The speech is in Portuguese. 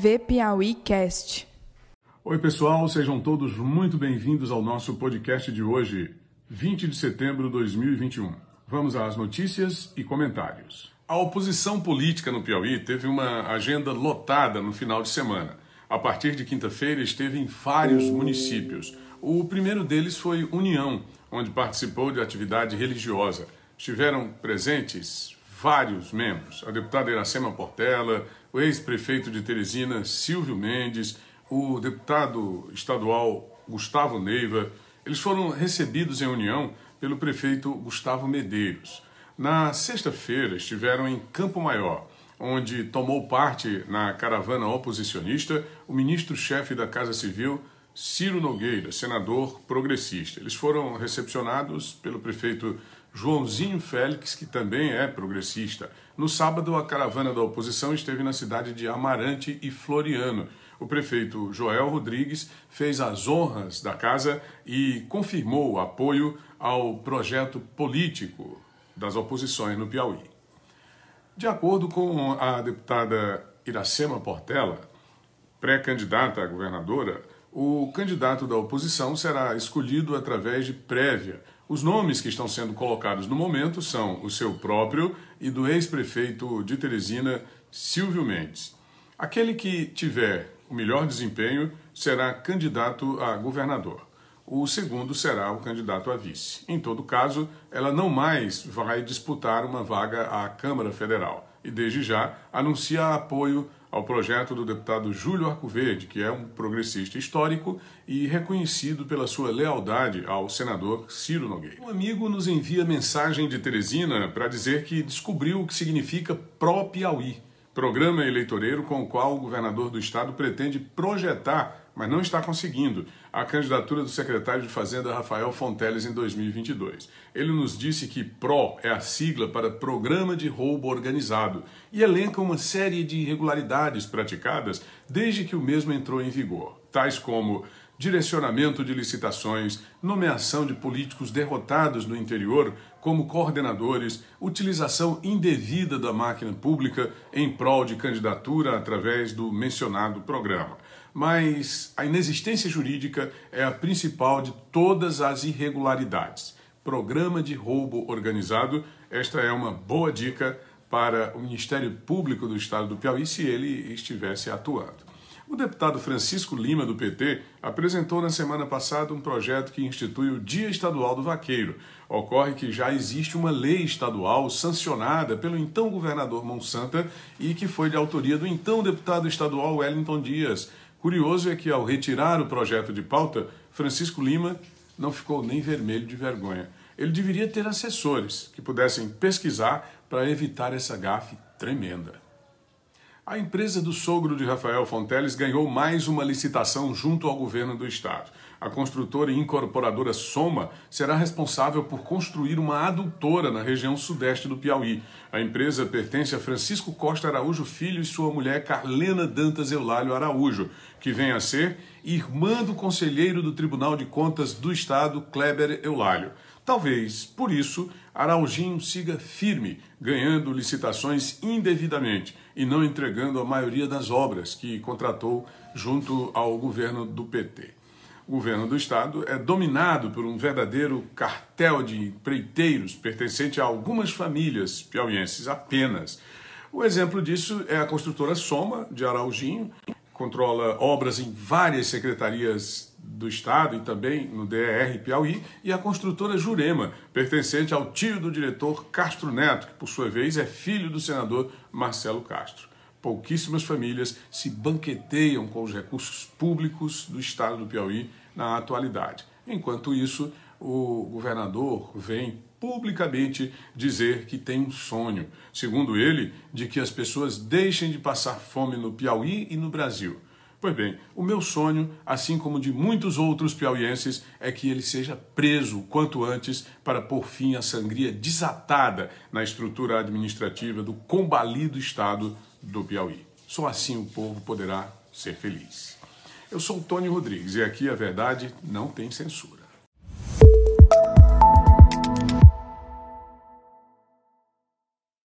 TV Piauí Cast. Oi, pessoal, sejam todos muito bem-vindos ao nosso podcast de hoje, 20 de setembro de 2021. Vamos às notícias e comentários. A oposição política no Piauí teve uma agenda lotada no final de semana. A partir de quinta-feira, esteve em vários municípios. O primeiro deles foi União, onde participou de atividade religiosa. Estiveram presentes vários membros: a deputada Iracema Portela, o ex-prefeito de Teresina, Silvio Mendes, o deputado estadual Gustavo Neiva. Eles foram recebidos em União pelo prefeito Gustavo Medeiros. Na sexta-feira estiveram em Campo Maior, onde tomou parte na caravana oposicionista o ministro-chefe da Casa Civil, Ciro Nogueira, senador progressista. Eles foram recepcionados pelo prefeito Joãozinho Félix, que também é progressista. No sábado, a caravana da oposição esteve na cidade de Amarante e Floriano. O prefeito Joel Rodrigues fez as honras da casa e confirmou o apoio ao projeto político das oposições no Piauí. De acordo com a deputada Iracema Portela, pré-candidata a governadora, o candidato da oposição será escolhido através de prévia. Os nomes que estão sendo colocados no momento são o seu próprio e do ex-prefeito de Teresina, Silvio Mendes. Aquele que tiver o melhor desempenho será candidato a governador. O segundo será o candidato a vice. Em todo caso, ela não mais vai disputar uma vaga à Câmara Federal e, desde já, anuncia apoio ao projeto do deputado Júlio Arcoverde, que é um progressista histórico e reconhecido pela sua lealdade ao senador Ciro Nogueira. Um amigo nos envia mensagem de Teresina para dizer que descobriu o que significa pró-Piauí, programa eleitoreiro com o qual o governador do estado pretende projetar mas não está conseguindo a candidatura do secretário de Fazenda Rafael Fonteles em 2022. Ele nos disse que PRO é a sigla para Programa de Roubo Organizado e elenca uma série de irregularidades praticadas desde que o mesmo entrou em vigor, tais como direcionamento de licitações, nomeação de políticos derrotados no interior como coordenadores, utilização indevida da máquina pública em prol de candidatura através do mencionado programa mas a inexistência jurídica é a principal de todas as irregularidades. Programa de roubo organizado, esta é uma boa dica para o Ministério Público do Estado do Piauí se ele estivesse atuando. O deputado Francisco Lima, do PT, apresentou na semana passada um projeto que institui o Dia Estadual do Vaqueiro. Ocorre que já existe uma lei estadual sancionada pelo então governador Monsanta e que foi de autoria do então deputado estadual Wellington Dias, Curioso é que, ao retirar o projeto de pauta, Francisco Lima não ficou nem vermelho de vergonha. Ele deveria ter assessores que pudessem pesquisar para evitar essa gafe tremenda. A empresa do sogro de Rafael Fonteles ganhou mais uma licitação junto ao governo do estado. A construtora e incorporadora Soma será responsável por construir uma adutora na região sudeste do Piauí. A empresa pertence a Francisco Costa Araújo Filho e sua mulher Carlena Dantas Eulálio Araújo, que vem a ser irmã do conselheiro do Tribunal de Contas do Estado, Kleber Eulálio. Talvez, por isso, Araujinho siga firme, ganhando licitações indevidamente e não entregando a maioria das obras que contratou junto ao governo do PT o governo do estado é dominado por um verdadeiro cartel de empreiteiros pertencente a algumas famílias piauienses apenas. O exemplo disso é a construtora Soma, de Araujinho, controla obras em várias secretarias do Estado e também no DRR Piauí, e a construtora Jurema, pertencente ao tio do diretor Castro Neto, que por sua vez é filho do senador Marcelo Castro. Pouquíssimas famílias se banqueteiam com os recursos públicos do Estado do Piauí na atualidade. Enquanto isso, o governador vem publicamente dizer que tem um sonho, segundo ele, de que as pessoas deixem de passar fome no Piauí e no Brasil. Pois bem, o meu sonho, assim como de muitos outros piauienses, é que ele seja preso quanto antes para pôr fim à sangria desatada na estrutura administrativa do combalido Estado do Piauí. Só assim o povo poderá ser feliz. Eu sou o Tony Rodrigues e aqui a verdade não tem censura.